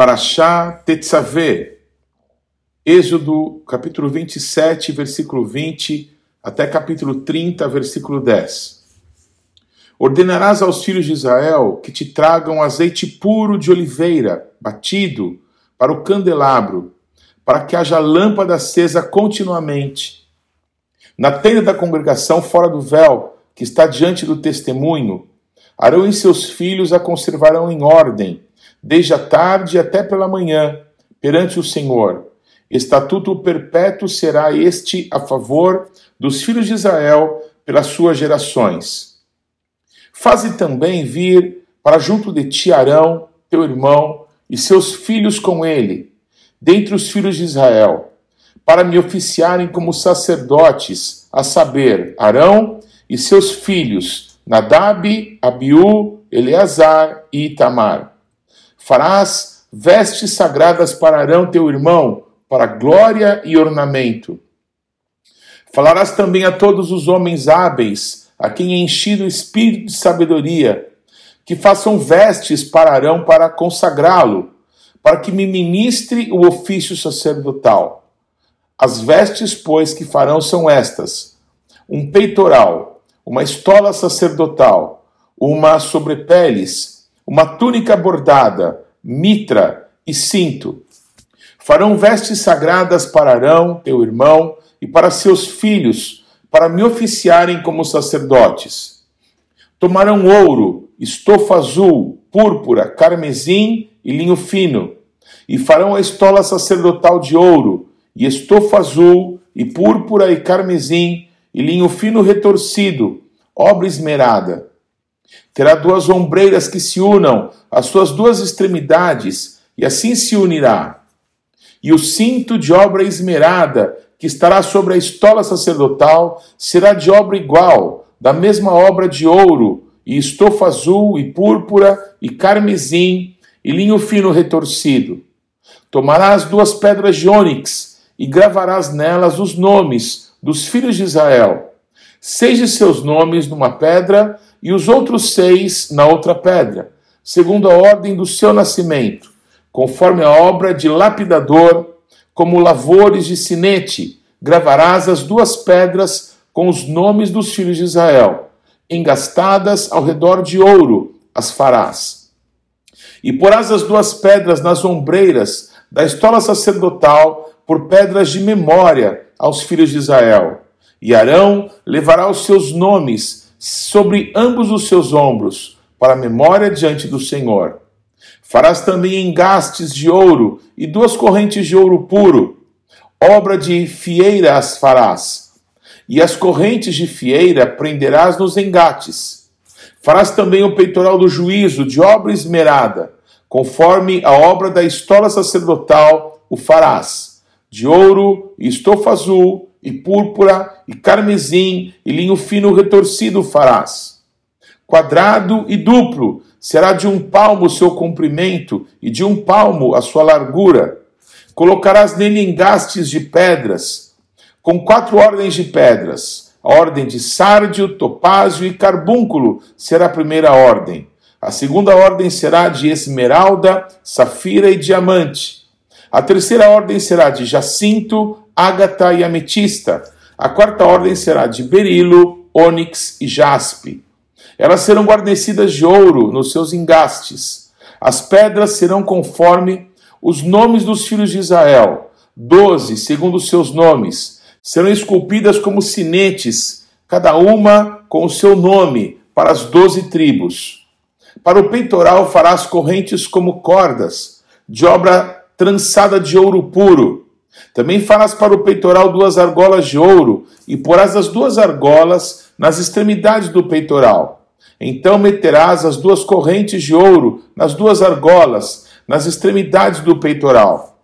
Parashá Tetzaveh, Êxodo capítulo 27, versículo 20, até capítulo 30, versículo 10. Ordenarás aos filhos de Israel que te tragam azeite puro de oliveira, batido, para o candelabro, para que haja lâmpada acesa continuamente. Na tenda da congregação, fora do véu, que está diante do testemunho, Arão e seus filhos a conservarão em ordem, desde a tarde até pela manhã, perante o Senhor. Estatuto perpétuo será este a favor dos filhos de Israel pelas suas gerações. Faze também vir para junto de ti Arão, teu irmão, e seus filhos com ele, dentre os filhos de Israel, para me oficiarem como sacerdotes, a saber, Arão e seus filhos, Nadab, Abiú, Eleazar e Itamar. Farás vestes sagradas para Arão, teu irmão, para glória e ornamento. Falarás também a todos os homens hábeis, a quem é enchido o espírito de sabedoria, que façam vestes para Arão para consagrá-lo, para que me ministre o ofício sacerdotal. As vestes, pois, que farão são estas: um peitoral, uma estola sacerdotal, uma sobrepeles, uma túnica bordada, mitra e cinto. Farão vestes sagradas para Arão, teu irmão, e para seus filhos, para me oficiarem como sacerdotes. Tomarão ouro, estofa azul, púrpura, carmesim e linho fino, e farão a estola sacerdotal de ouro, e estofa azul, e púrpura e carmesim, e linho fino retorcido, obra esmerada. Terá duas ombreiras que se unam às suas duas extremidades, e assim se unirá. E o cinto de obra esmerada que estará sobre a estola sacerdotal será de obra igual, da mesma obra de ouro, e estofa azul, e púrpura, e carmesim, e linho fino retorcido. Tomarás duas pedras de ônix, e gravarás nelas os nomes dos filhos de Israel, seis de seus nomes numa pedra, e os outros seis na outra pedra, segundo a ordem do seu nascimento, conforme a obra de lapidador como lavores de sinete, gravarás as duas pedras com os nomes dos filhos de Israel, engastadas ao redor de ouro as farás. E porás as duas pedras nas ombreiras da estola sacerdotal por pedras de memória aos filhos de Israel. E Arão levará os seus nomes sobre ambos os seus ombros, para memória diante do Senhor. Farás também engastes de ouro e duas correntes de ouro puro. Obra de fieira as farás. E as correntes de fieira prenderás nos engates. Farás também o peitoral do juízo de obra esmerada, conforme a obra da estola sacerdotal o farás. De ouro, estofa azul, e púrpura, e carmesim, e linho fino retorcido farás. Quadrado e duplo, será de um palmo o seu comprimento e de um palmo a sua largura. Colocarás nele engastes de pedras, com quatro ordens de pedras. A ordem de sárdio, topázio e carbúnculo será a primeira ordem. A segunda ordem será de esmeralda, safira e diamante. A terceira ordem será de jacinto, ágata e ametista. A quarta ordem será de berilo, ônix e jaspe. Elas serão guarnecidas de ouro nos seus engastes. As pedras serão conforme os nomes dos filhos de Israel, doze, segundo os seus nomes. Serão esculpidas como sinetes, cada uma com o seu nome, para as doze tribos. Para o peitoral farás correntes como cordas, de obra trançada de ouro puro. Também farás para o peitoral duas argolas de ouro, e porás as duas argolas nas extremidades do peitoral então meterás as duas correntes de ouro nas duas argolas, nas extremidades do peitoral.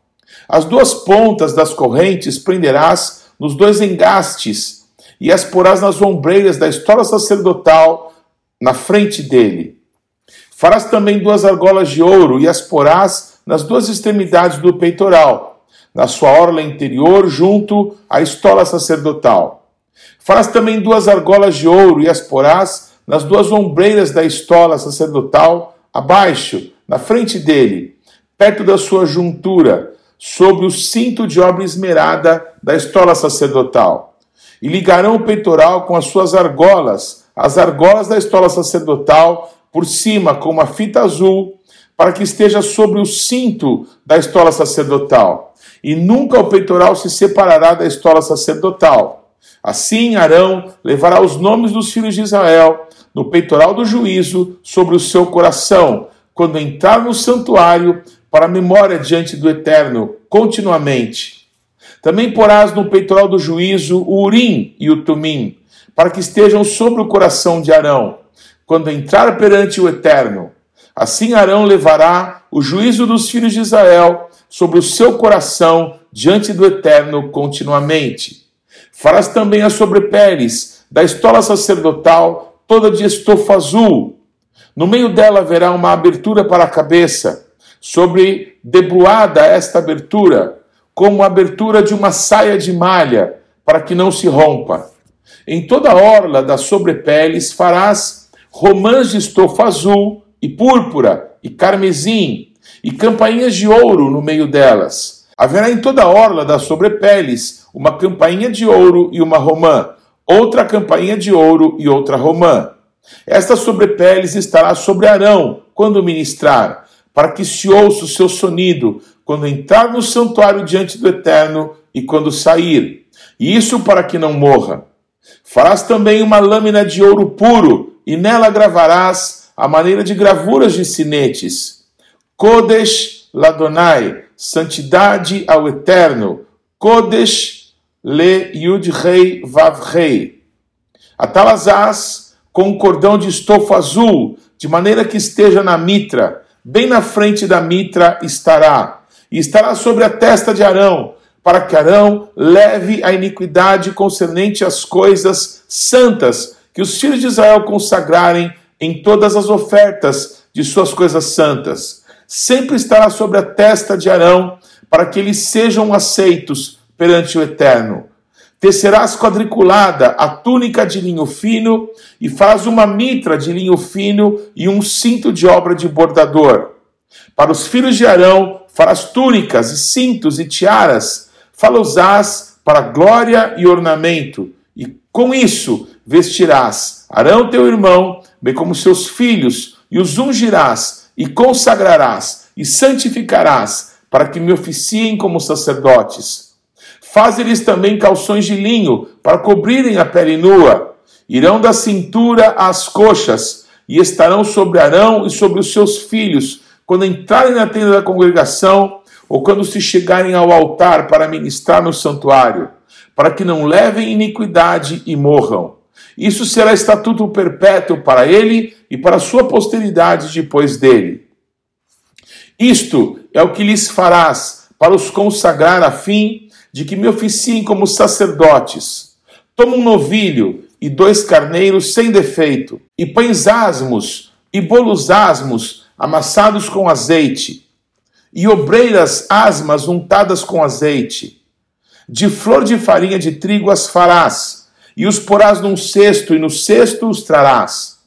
As duas pontas das correntes prenderás nos dois engastes, e as porás nas ombreiras da estola sacerdotal na frente dele. Farás também duas argolas de ouro e as porás nas duas extremidades do peitoral, na sua orla interior, junto à estola sacerdotal. Farás também duas argolas de ouro e as porás nas duas ombreiras da estola sacerdotal, abaixo, na frente dele, perto da sua juntura, sobre o cinto de obra esmerada da estola sacerdotal. E ligarão o peitoral com as suas argolas, as argolas da estola sacerdotal, por cima com uma fita azul, para que esteja sobre o cinto da estola sacerdotal. E nunca o peitoral se separará da estola sacerdotal. Assim Arão levará os nomes dos filhos de Israel no peitoral do juízo sobre o seu coração, quando entrar no santuário para a memória diante do Eterno, continuamente. Também porás no peitoral do juízo o Urim e o Tumim, para que estejam sobre o coração de Arão, quando entrar perante o Eterno. Assim Arão levará o juízo dos filhos de Israel sobre o seu coração diante do Eterno continuamente. Farás também as sobrepeles da estola sacerdotal toda de estofa azul. No meio dela haverá uma abertura para a cabeça, sobre debruada esta abertura, como a abertura de uma saia de malha, para que não se rompa. Em toda a orla das sobrepeles farás romãs de estofa azul e púrpura e carmesim e campainhas de ouro no meio delas. Haverá em toda a orla das sobrepeles uma campainha de ouro e uma romã, outra campainha de ouro e outra romã. Esta sobrepeles estará sobre Arão quando ministrar, para que se ouça o seu sonido quando entrar no santuário diante do Eterno e quando sair. E isso para que não morra. Farás também uma lâmina de ouro puro, e nela gravarás a maneira de gravuras de sinetes. Kodesh Ladonai, santidade ao Eterno. Kodesh Le Yud Rei Vav Rei. Com um cordão de estofo azul, de maneira que esteja na mitra, bem na frente da mitra estará, e estará sobre a testa de Arão, para que Arão leve a iniquidade concernente às coisas santas que os filhos de Israel consagrarem em todas as ofertas de suas coisas santas. Sempre estará sobre a testa de Arão, para que eles sejam aceitos perante o Eterno. Tecerás quadriculada a túnica de linho fino, e faz uma mitra de linho fino e um cinto de obra de bordador. Para os filhos de Arão farás túnicas e cintos e tiaras falosás para glória e ornamento, e com isso vestirás Arão teu irmão, bem como seus filhos, e os ungirás, e consagrarás, e santificarás, para que me oficiem como sacerdotes. Faz-lhes também calções de linho, para cobrirem a pele nua. Irão da cintura às coxas, e estarão sobre Arão e sobre os seus filhos, quando entrarem na tenda da congregação, ou quando se chegarem ao altar para ministrar no santuário, para que não levem iniquidade e morram. Isso será estatuto perpétuo para ele e para sua posteridade depois dele. Isto é o que lhes farás para os consagrar a fim de que me oficiem como sacerdotes. Toma um novilho e dois carneiros sem defeito, e pães asmos e bolos asmos amassados com azeite, e obreiras asmas untadas com azeite. De flor de farinha de trigo as farás, e os porás num cesto, e no cesto os trarás.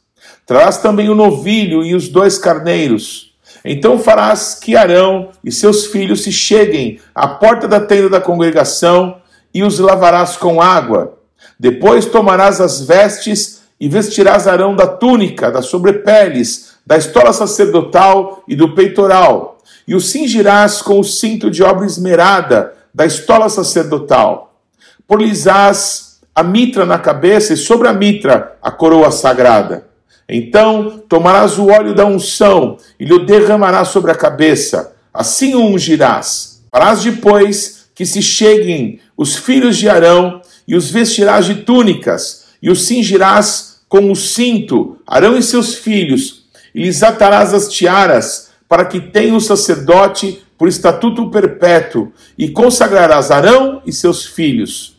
Trarás também o novilho e os dois carneiros. Então farás que Arão e seus filhos se cheguem à porta da tenda da congregação, e os lavarás com água. Depois tomarás as vestes e vestirás Arão da túnica, das sobrepeles, da estola sacerdotal e do peitoral e o cingirás com o cinto de obra esmerada da estola sacerdotal. Por-lhes-ás a mitra na cabeça e sobre a mitra a coroa sagrada. Então tomarás o óleo da unção e lhe derramarás sobre a cabeça. Assim o ungirás. Farás depois que se cheguem os filhos de Arão e os vestirás de túnicas e os cingirás com o cinto, Arão e seus filhos, e lhes atarás as tiaras para que tenha o sacerdote por estatuto perpétuo, e consagrarás Arão e seus filhos.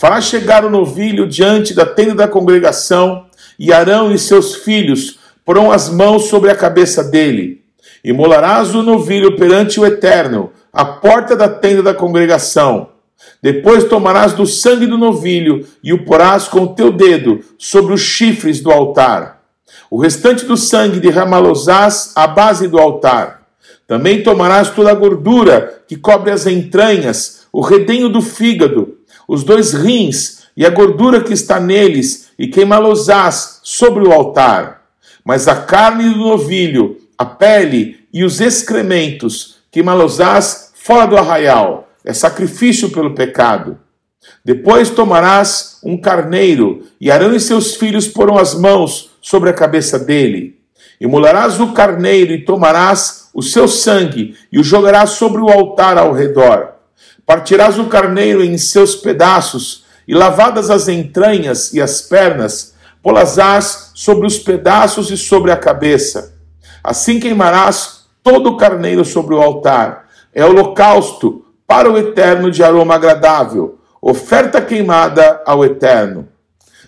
Farás chegar o novilho diante da tenda da congregação, e Arão e seus filhos porão as mãos sobre a cabeça dele. E molarás o novilho perante o Eterno, à porta da tenda da congregação. Depois tomarás do sangue do novilho e o porás com o teu dedo sobre os chifres do altar. O restante do sangue derramá-los-ás à base do altar. Também tomarás toda a gordura que cobre as entranhas, o redenho do fígado, os dois rins e a gordura que está neles, e queimá-los-ás sobre o altar. Mas a carne do novilho, a pele e os excrementos, queimá-los-ás fora do arraial. É sacrifício pelo pecado. Depois tomarás um carneiro, e Arão e seus filhos porão as mãos sobre a cabeça dele. Imolarás o carneiro e tomarás o seu sangue e o jogarás sobre o altar ao redor. Partirás o carneiro em seus pedaços e lavadas as entranhas e as pernas, polazás sobre os pedaços e sobre a cabeça. Assim queimarás todo o carneiro sobre o altar. É holocausto para o eterno de aroma agradável oferta queimada ao Eterno.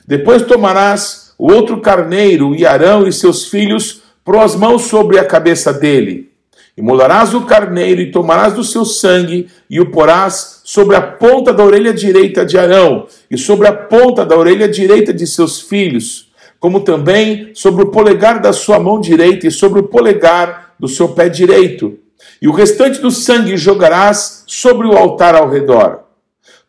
Depois tomarás o outro carneiro e Arão e seus filhos por as mãos sobre a cabeça dele. Imolarás o carneiro e tomarás do seu sangue e o porás sobre a ponta da orelha direita de Arão e sobre a ponta da orelha direita de seus filhos, como também sobre o polegar da sua mão direita e sobre o polegar do seu pé direito. E o restante do sangue jogarás sobre o altar ao redor.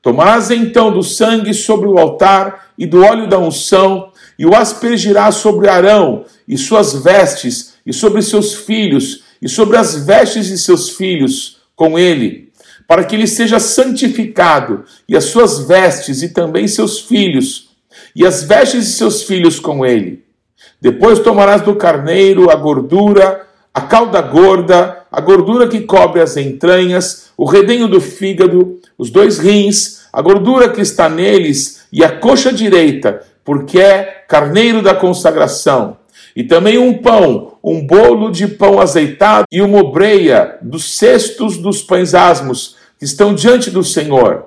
Tomarás então do sangue sobre o altar e do óleo da unção, e o aspergirás sobre Arão e suas vestes, e sobre seus filhos, e sobre as vestes de seus filhos com ele, para que ele seja santificado, e as suas vestes, e também seus filhos, e as vestes de seus filhos com ele. Depois tomarás do carneiro a gordura, a cauda gorda, a gordura que cobre as entranhas, o redenho do fígado, os dois rins, a gordura que está neles e a coxa direita, porque é carneiro da consagração. E também um pão, um bolo de pão azeitado e uma obreia dos cestos dos pães asmos que estão diante do Senhor.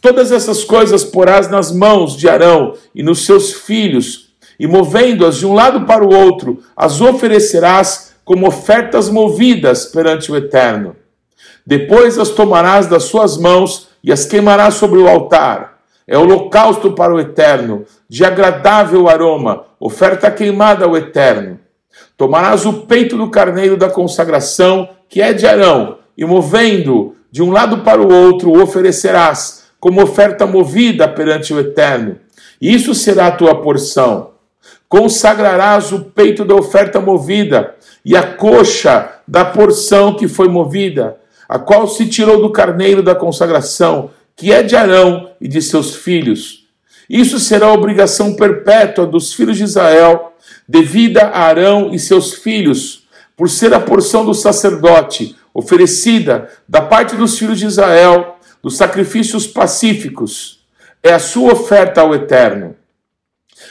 Todas essas coisas porás nas mãos de Arão e nos seus filhos, e movendo-as de um lado para o outro, as oferecerás como ofertas movidas perante o Eterno. Depois as tomarás das suas mãos e as queimarás sobre o altar. É holocausto para o eterno, de agradável aroma, oferta queimada ao eterno. Tomarás o peito do carneiro da consagração, que é de Arão, e movendo de um lado para o outro, o oferecerás como oferta movida perante o eterno. Isso será a tua porção. Consagrarás o peito da oferta movida e a coxa da porção que foi movida a qual se tirou do carneiro da consagração, que é de Arão e de seus filhos. Isso será obrigação perpétua dos filhos de Israel, devida a Arão e seus filhos, por ser a porção do sacerdote oferecida da parte dos filhos de Israel, dos sacrifícios pacíficos. É a sua oferta ao Eterno.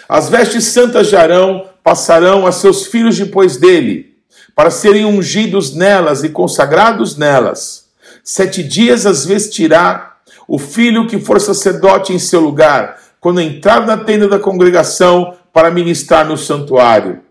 As vestes santas de Arão passarão a seus filhos depois dele para serem ungidos nelas e consagrados nelas. Sete dias as vestirá o filho que for sacerdote em seu lugar, quando entrar na tenda da congregação para ministrar no santuário.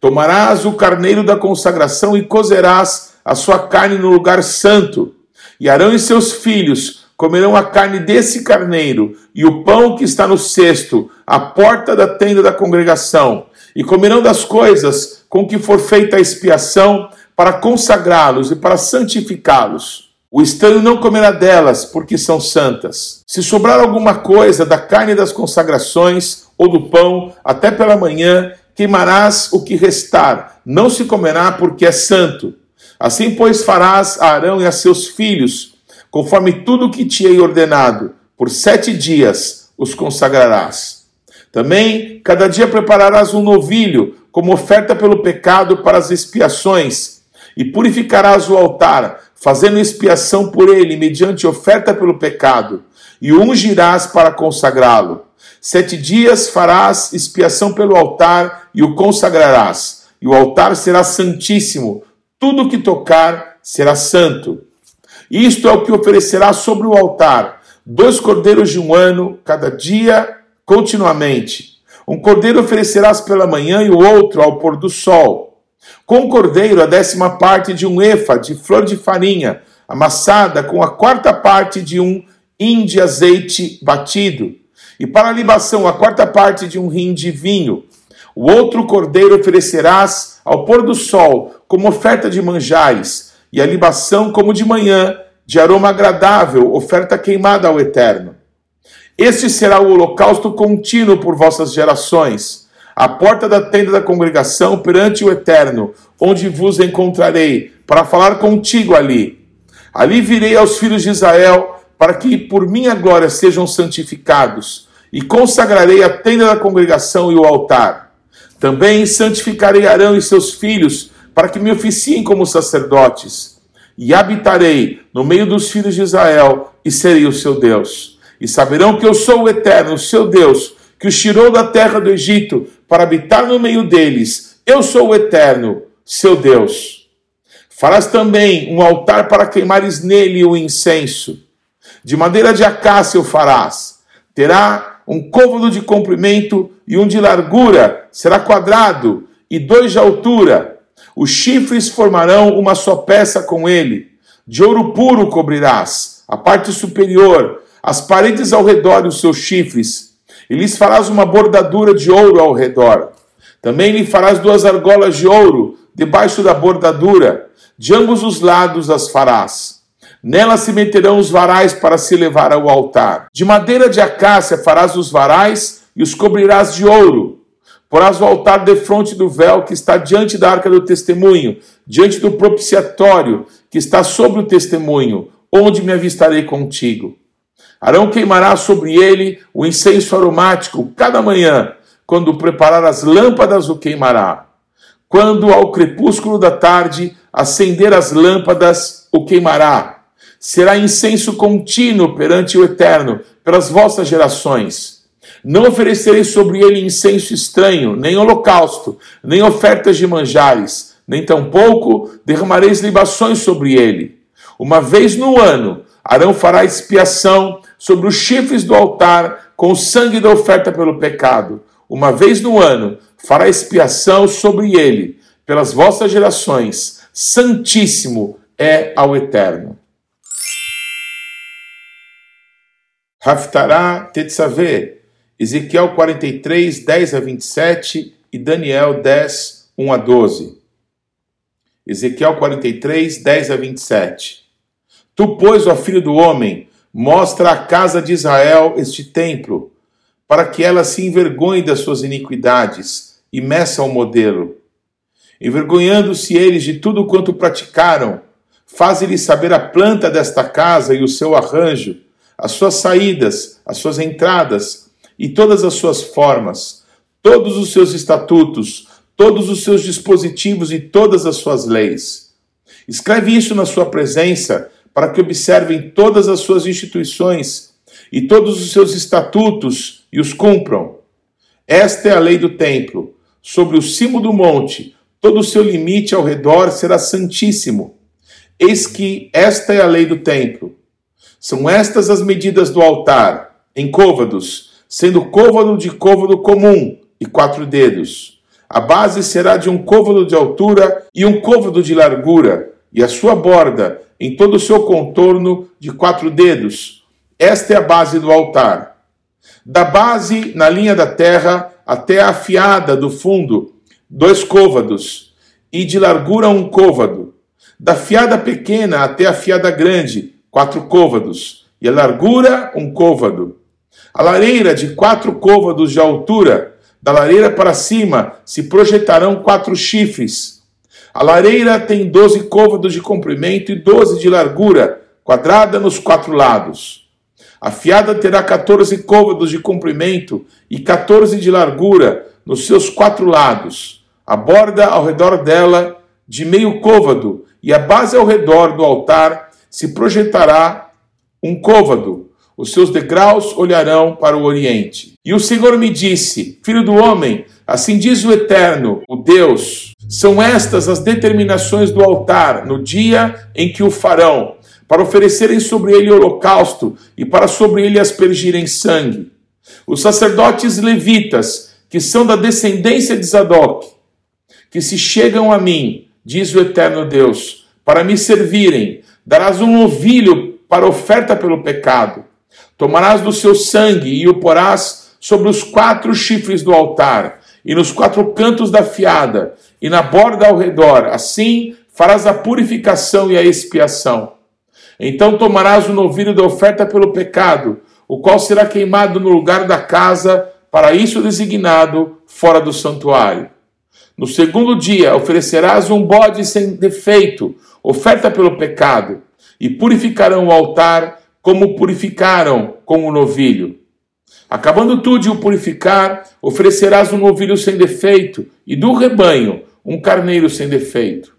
Tomarás o carneiro da consagração e cozerás a sua carne no lugar santo. E Arão e seus filhos comerão a carne desse carneiro e o pão que está no cesto, à porta da tenda da congregação, e comerão das coisas com que for feita a expiação para consagrá-los e para santificá-los. O estranho não comerá delas, porque são santas. Se sobrar alguma coisa da carne das consagrações ou do pão, até pela manhã, queimarás o que restar, não se comerá, porque é santo. Assim, pois, farás a Arão e a seus filhos, conforme tudo o que te hei ordenado, por sete dias os consagrarás. Também, cada dia prepararás um novilho, como oferta pelo pecado para as expiações, e purificarás o altar, fazendo expiação por ele, mediante oferta pelo pecado, e ungirás para consagrá-lo. Sete dias farás expiação pelo altar e o consagrarás, e o altar será santíssimo, tudo que tocar será santo. Isto é o que oferecerá sobre o altar: dois cordeiros de um ano, cada dia, continuamente um cordeiro oferecerás pela manhã e o outro ao pôr do sol. Com cordeiro, a décima parte de um efa de flor de farinha, amassada com a quarta parte de um hin de azeite batido. E para a libação, a quarta parte de um rim de vinho. O outro cordeiro oferecerás ao pôr do sol, como oferta de manjares, e a libação como de manhã, de aroma agradável, oferta queimada ao Eterno. Este será o holocausto contínuo por vossas gerações, a porta da tenda da congregação perante o Eterno, onde vos encontrarei, para falar contigo ali. Ali virei aos filhos de Israel, para que por minha glória sejam santificados, e consagrarei a tenda da congregação e o altar. Também santificarei Arão e seus filhos, para que me oficiem como sacerdotes. E habitarei no meio dos filhos de Israel, e serei o seu Deus. E saberão que eu sou o Eterno, o seu Deus, que os tirou da terra do Egito para habitar no meio deles. Eu sou o Eterno, seu Deus. Farás também um altar para queimares nele o incenso. De madeira de acácia o farás. Terá um côvado de comprimento e um de largura, será quadrado, e dois de altura. Os chifres formarão uma só peça com ele. De ouro puro cobrirás a parte superior, as paredes ao redor dos seus chifres, e lhes farás uma bordadura de ouro ao redor. Também lhe farás duas argolas de ouro debaixo da bordadura, de ambos os lados as farás. Nela se meterão os varais para se levar ao altar. De madeira de acácia farás os varais e os cobrirás de ouro. Porás o altar defronte do véu que está diante da arca do testemunho, diante do propiciatório que está sobre o testemunho, onde me avistarei contigo. Arão queimará sobre ele o incenso aromático cada manhã, quando preparar as lâmpadas o queimará. Quando ao crepúsculo da tarde acender as lâmpadas o queimará será incenso contínuo perante o Eterno, pelas vossas gerações. Não oferecerei sobre ele incenso estranho, nem holocausto, nem ofertas de manjares, nem tampouco derramareis libações sobre ele. Uma vez no ano, Arão fará expiação sobre os chifres do altar com o sangue da oferta pelo pecado. Uma vez no ano, fará expiação sobre ele, pelas vossas gerações. Santíssimo é ao Eterno. Haftará Tetzaveh, Ezequiel 43, 10 a 27 e Daniel 10, 1 a 12. Ezequiel 43, 10 a 27. Tu, pois, ó filho do homem, mostra à casa de Israel este templo, para que ela se envergonhe das suas iniquidades e meça o modelo. Envergonhando-se eles de tudo quanto praticaram, faze-lhes saber a planta desta casa e o seu arranjo, as suas saídas, as suas entradas e todas as suas formas, todos os seus estatutos, todos os seus dispositivos e todas as suas leis. Escreve isso na sua presença, para que observem todas as suas instituições e todos os seus estatutos e os cumpram. Esta é a lei do templo. Sobre o cimo do monte, todo o seu limite ao redor será santíssimo. Eis que esta é a lei do templo. São estas as medidas do altar, em côvados, sendo côvado de côvado comum e quatro dedos. A base será de um côvado de altura e um côvado de largura, e a sua borda, em todo o seu contorno, de quatro dedos. Esta é a base do altar. Da base, na linha da terra, até a afiada do fundo, dois côvados, e de largura um côvado. Da fiada pequena até a fiada grande, quatro côvados, e a largura, um côvado. A lareira de quatro côvados de altura, da lareira para cima, se projetarão quatro chifres. A lareira tem doze côvados de comprimento e doze de largura, quadrada nos quatro lados. A fiada terá 14 côvados de comprimento e 14 de largura nos seus quatro lados. A borda ao redor dela de meio côvado e a base ao redor do altar se projetará um côvado, os seus degraus olharão para o oriente. E o Senhor me disse: Filho do homem, assim diz o Eterno, o Deus, são estas as determinações do altar no dia em que o farão, para oferecerem sobre ele holocausto e para sobre ele aspergirem sangue. Os sacerdotes levitas, que são da descendência de Zadok, que se chegam a mim, diz o Eterno Deus, para me servirem, Darás um novilho para oferta pelo pecado. Tomarás do seu sangue e o porás sobre os quatro chifres do altar, e nos quatro cantos da fiada, e na borda ao redor. Assim farás a purificação e a expiação. Então tomarás o novilho da oferta pelo pecado, o qual será queimado no lugar da casa, para isso designado, fora do santuário. No segundo dia oferecerás um bode sem defeito, oferta pelo pecado, e purificarão o altar como purificaram com o novilho. Acabando tu de o purificar, oferecerás um novilho sem defeito, e do rebanho um carneiro sem defeito.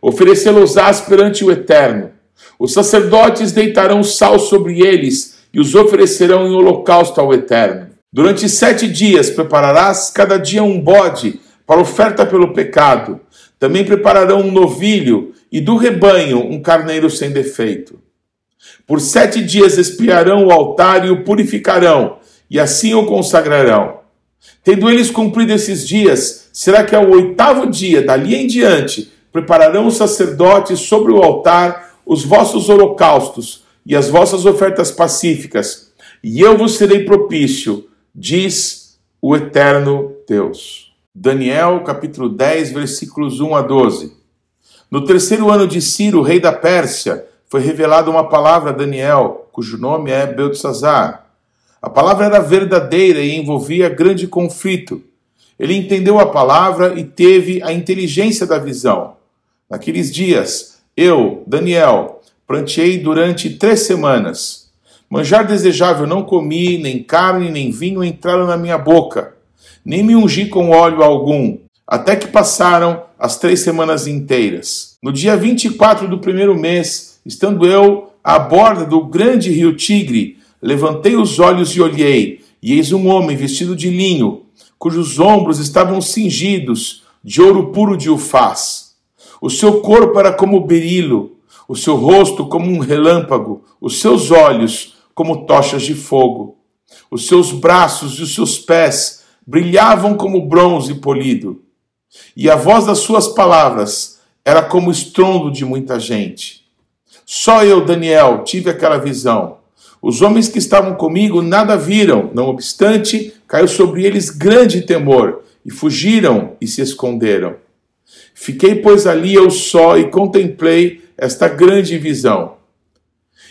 Oferecê-los-ás perante o Eterno. Os sacerdotes deitarão sal sobre eles e os oferecerão em holocausto ao Eterno. Durante sete dias prepararás cada dia um bode para oferta pelo pecado. Também prepararão um novilho e do rebanho um carneiro sem defeito. Por sete dias espiarão o altar e o purificarão, e assim o consagrarão. Tendo eles cumprido esses dias, será que ao oitavo dia, dali em diante, prepararão os sacerdotes sobre o altar os vossos holocaustos e as vossas ofertas pacíficas, e eu vos serei propício, diz o eterno Deus. Daniel, capítulo 10, versículos 1 a 12. No terceiro ano de Ciro, rei da Pérsia, foi revelada uma palavra a Daniel, cujo nome é Beltesazar. A palavra era verdadeira e envolvia grande conflito. Ele entendeu a palavra e teve a inteligência da visão. Naqueles dias, eu, Daniel, planteei durante três semanas. Manjar desejável não comi, nem carne, nem vinho entraram na minha boca, nem me ungi com óleo algum, até que passaram as três semanas inteiras. No dia 24 do primeiro mês, estando eu à borda do grande rio Tigre, levantei os olhos e olhei, e eis um homem vestido de linho, cujos ombros estavam cingidos de ouro puro de ufaz. O seu corpo era como berilo, o seu rosto como um relâmpago, os seus olhos como tochas de fogo. Os seus braços e os seus pés brilhavam como bronze polido. E a voz das suas palavras era como estrondo de muita gente. Só eu, Daniel, tive aquela visão. Os homens que estavam comigo nada viram, não obstante, caiu sobre eles grande temor, e fugiram e se esconderam. Fiquei, pois, ali eu só e contemplei esta grande visão.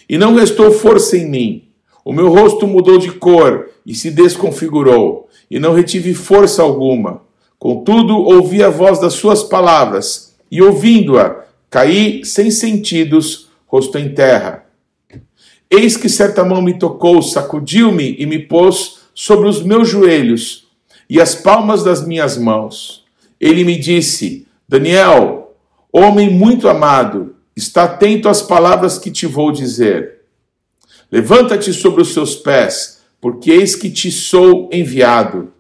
E não restou força em mim. O meu rosto mudou de cor e se desconfigurou, e não retive força alguma. Contudo, ouvi a voz das suas palavras, e ouvindo-a, caí sem sentidos, rosto em terra. Eis que certa mão me tocou, sacudiu-me e me pôs sobre os meus joelhos e as palmas das minhas mãos. Ele me disse: Daniel, homem muito amado, está atento às palavras que te vou dizer. Levanta-te sobre os seus pés, porque eis que te sou enviado.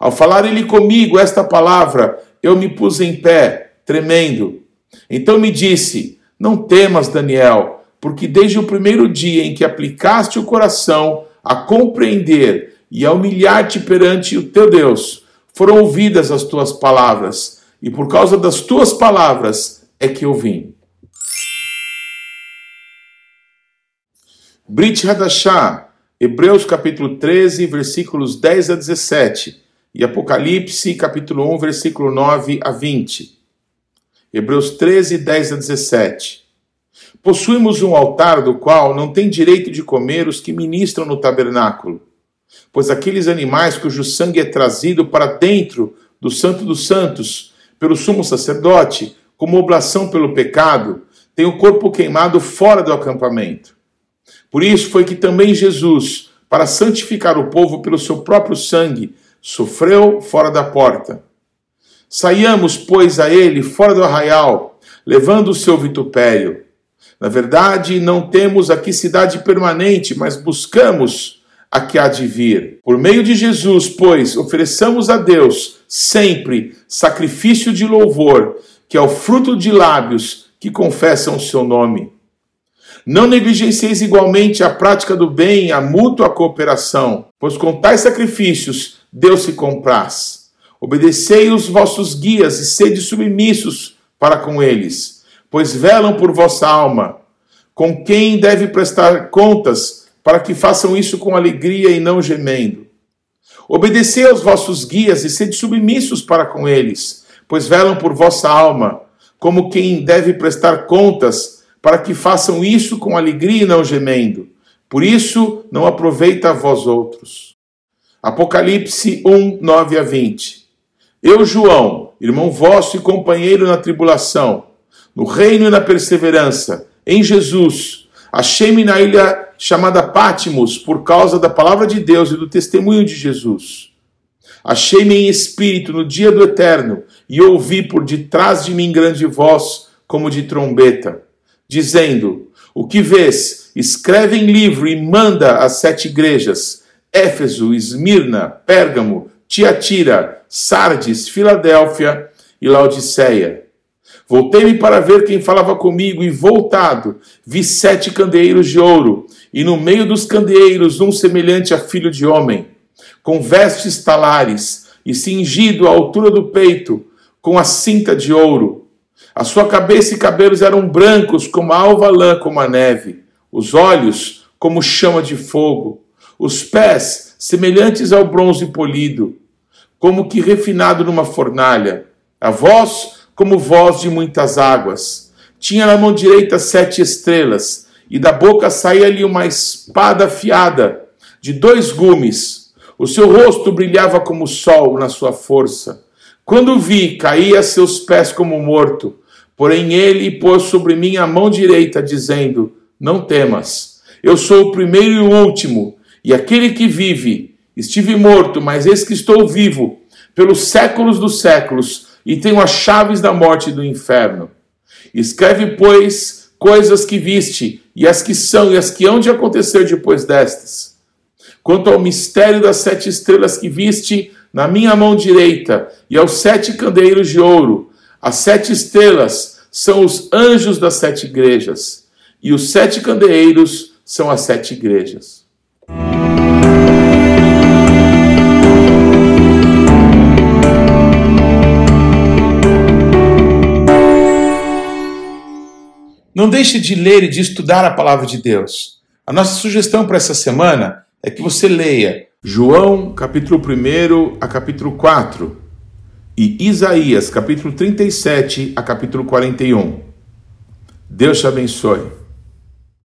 Ao falar ele comigo esta palavra, eu me pus em pé, tremendo. Então me disse: Não temas, Daniel, porque desde o primeiro dia em que aplicaste o coração a compreender e a humilhar-te perante o teu Deus, foram ouvidas as tuas palavras, e por causa das tuas palavras é que eu vim. Brit Hadashah, Hebreus capítulo 13, versículos 10 a 17 e Apocalipse, capítulo 1, versículo 9 a 20. Hebreus 13, 10 a 17. Possuímos um altar do qual não tem direito de comer os que ministram no tabernáculo, pois aqueles animais cujo sangue é trazido para dentro do Santo dos Santos pelo sumo sacerdote, como oblação pelo pecado, têm o corpo queimado fora do acampamento. Por isso foi que também Jesus, para santificar o povo pelo seu próprio sangue, sofreu fora da porta. Saiamos, pois, a ele fora do arraial, levando o seu vitupério. Na verdade, não temos aqui cidade permanente, mas buscamos a que há de vir. Por meio de Jesus, pois, ofereçamos a Deus sempre sacrifício de louvor, que é o fruto de lábios que confessam o seu nome. Não negligencieis igualmente a prática do bem a mútua cooperação, pois com tais sacrifícios Deus se compraz. Obedecei os vossos guias e sede submissos para com eles, pois velam por vossa alma. Com quem deve prestar contas, para que façam isso com alegria e não gemendo. Obedecei aos vossos guias e sede submissos para com eles, pois velam por vossa alma. como quem deve prestar contas, para que façam isso com alegria e não gemendo. Por isso, não aproveita a vós outros. Apocalipse 1, 9 a 20. Eu, João, irmão vosso e companheiro na tribulação, no reino e na perseverança, em Jesus, achei-me na ilha chamada Pátimos por causa da palavra de Deus e do testemunho de Jesus. Achei-me em espírito no dia do eterno e ouvi por detrás de mim grande voz, como de trombeta, dizendo: O que vês? Escreve em livro e manda às sete igrejas: Éfeso, Esmirna, Pérgamo, Tiatira, Sardes, Filadélfia e Laodiceia. Voltei-me para ver quem falava comigo, e voltado, vi sete candeeiros de ouro, e no meio dos candeeiros um semelhante a filho de homem, com vestes talares, e cingido à altura do peito, com a cinta de ouro. A sua cabeça e cabelos eram brancos como a alva lã, como a neve, os olhos como chama de fogo, os pés semelhantes ao bronze polido, como que refinado numa fornalha, a voz como voz de muitas águas. Tinha na mão direita sete estrelas, e da boca saía-lhe uma espada afiada de dois gumes. O seu rosto brilhava como o sol na sua força. Quando vi, caí a seus pés como morto. Porém ele pôs sobre mim a mão direita, dizendo: Não temas, eu sou o primeiro e o último, e aquele que vive. Estive morto, mas eis que estou vivo, pelos séculos dos séculos e tenho as chaves da morte e do inferno. Escreve, pois, coisas que viste, e as que são, e as que hão de acontecer depois destas. Quanto ao mistério das sete estrelas que viste na minha mão direita, e aos sete candeeiros de ouro, as sete estrelas são os anjos das sete igrejas, e os sete candeeiros são as sete igrejas. Não deixe de ler e de estudar a palavra de Deus. A nossa sugestão para essa semana é que você leia João, capítulo 1 a capítulo 4 e Isaías, capítulo 37 a capítulo 41. Deus te abençoe.